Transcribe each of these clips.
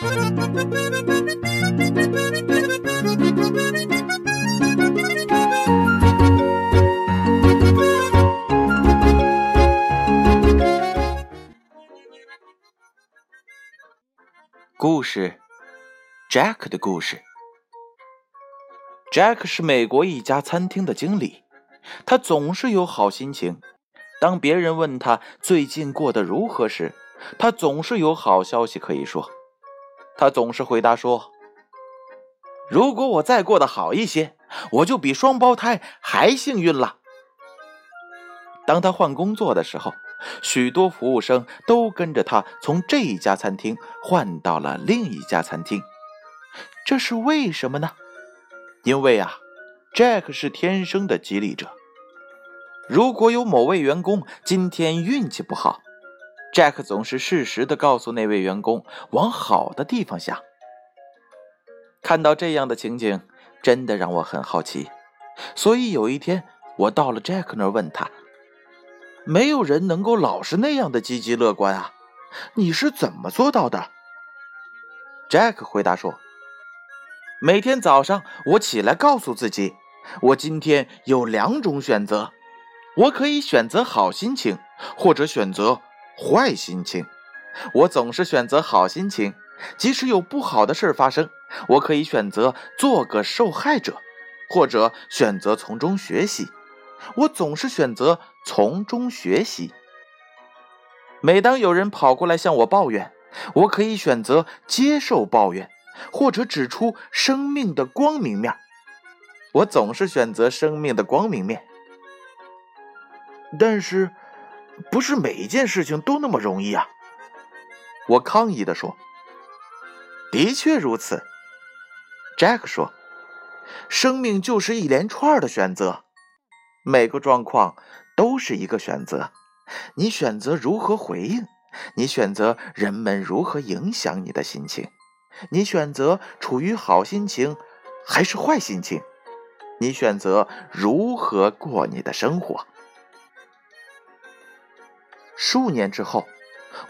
故事，Jack 的故事。Jack 是美国一家餐厅的经理，他总是有好心情。当别人问他最近过得如何时，他总是有好消息可以说。他总是回答说：“如果我再过得好一些，我就比双胞胎还幸运了。”当他换工作的时候，许多服务生都跟着他从这一家餐厅换到了另一家餐厅。这是为什么呢？因为啊，Jack 是天生的激励者。如果有某位员工今天运气不好，Jack 总是适时的告诉那位员工往好的地方想。看到这样的情景，真的让我很好奇。所以有一天，我到了 Jack 那儿问他：“没有人能够老是那样的积极乐观啊，你是怎么做到的？”Jack 回答说：“每天早上我起来告诉自己，我今天有两种选择。”我可以选择好心情，或者选择坏心情。我总是选择好心情，即使有不好的事发生，我可以选择做个受害者，或者选择从中学习。我总是选择从中学习。每当有人跑过来向我抱怨，我可以选择接受抱怨，或者指出生命的光明面。我总是选择生命的光明面。但是，不是每一件事情都那么容易啊！我抗议的说。的确如此，Jack 说。生命就是一连串的选择，每个状况都是一个选择。你选择如何回应，你选择人们如何影响你的心情，你选择处于好心情还是坏心情，你选择如何过你的生活。数年之后，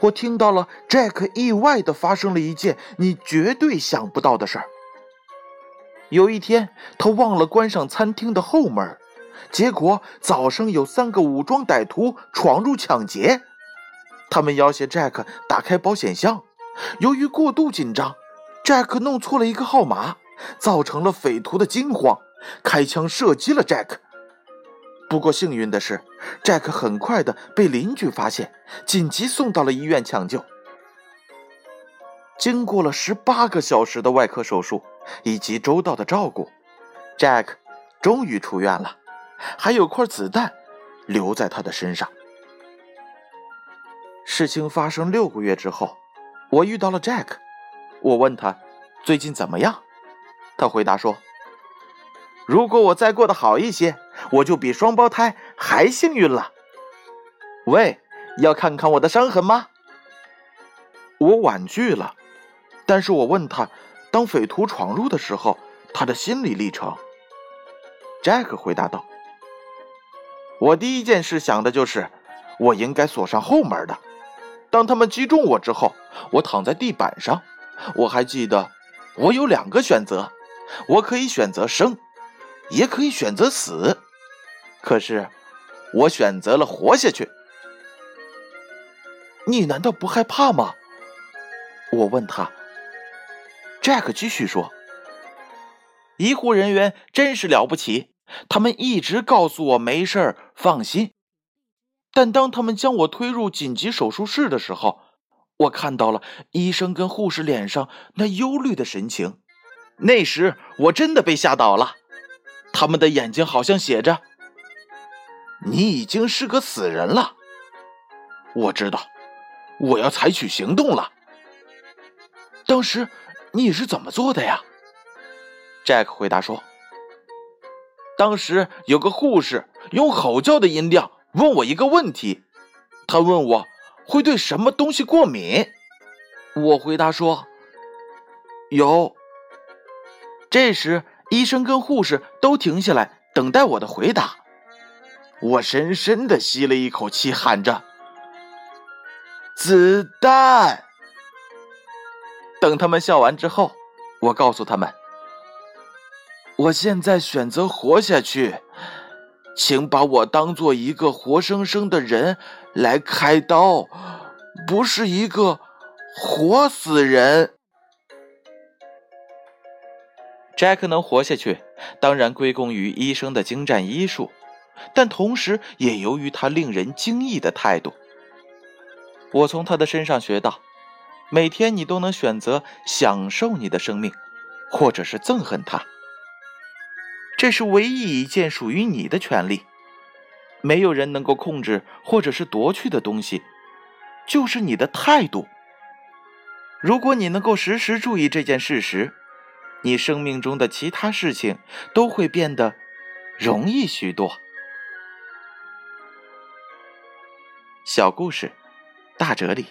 我听到了 Jack 意外的发生了一件你绝对想不到的事儿。有一天，他忘了关上餐厅的后门，结果早上有三个武装歹徒闯入抢劫。他们要挟 Jack 打开保险箱，由于过度紧张，Jack 弄错了一个号码，造成了匪徒的惊慌，开枪射击了 Jack。不过幸运的是，Jack 很快的被邻居发现，紧急送到了医院抢救。经过了十八个小时的外科手术以及周到的照顾，Jack 终于出院了，还有块子弹留在他的身上。事情发生六个月之后，我遇到了 Jack，我问他最近怎么样，他回答说：“如果我再过得好一些。”我就比双胞胎还幸运了。喂，要看看我的伤痕吗？我婉拒了，但是我问他，当匪徒闯入的时候，他的心理历程。Jack 回答道：“我第一件事想的就是，我应该锁上后门的。当他们击中我之后，我躺在地板上。我还记得，我有两个选择，我可以选择生，也可以选择死。”可是，我选择了活下去。你难道不害怕吗？我问他。Jack 继续说：“医护人员真是了不起，他们一直告诉我没事，放心。但当他们将我推入紧急手术室的时候，我看到了医生跟护士脸上那忧虑的神情。那时我真的被吓倒了，他们的眼睛好像写着。”你已经是个死人了，我知道，我要采取行动了。当时你是怎么做的呀？Jack 回答说：“当时有个护士用吼叫的音量问我一个问题，他问我会对什么东西过敏。我回答说有。这时医生跟护士都停下来等待我的回答。”我深深的吸了一口气，喊着：“子弹！”等他们笑完之后，我告诉他们：“我现在选择活下去，请把我当做一个活生生的人来开刀，不是一个活死人。” Jack 能活下去，当然归功于医生的精湛医术，但同时也由于他令人惊异的态度。我从他的身上学到，每天你都能选择享受你的生命，或者是憎恨它。这是唯一一件属于你的权利，没有人能够控制或者是夺去的东西，就是你的态度。如果你能够时时注意这件事实。你生命中的其他事情都会变得容易许多。小故事，大哲理。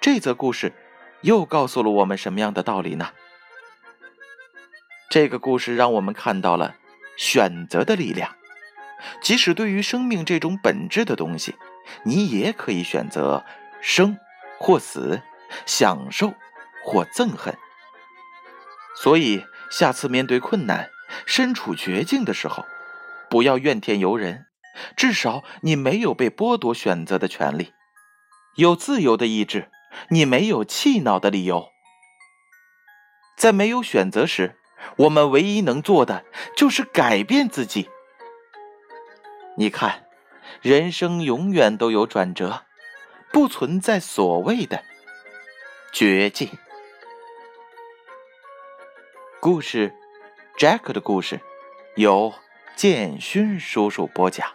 这则故事又告诉了我们什么样的道理呢？这个故事让我们看到了选择的力量。即使对于生命这种本质的东西，你也可以选择生或死，享受或憎恨。所以，下次面对困难、身处绝境的时候，不要怨天尤人。至少你没有被剥夺选择的权利，有自由的意志，你没有气恼的理由。在没有选择时，我们唯一能做的就是改变自己。你看，人生永远都有转折，不存在所谓的绝境。故事，Jack 的故事，由建勋叔叔播讲。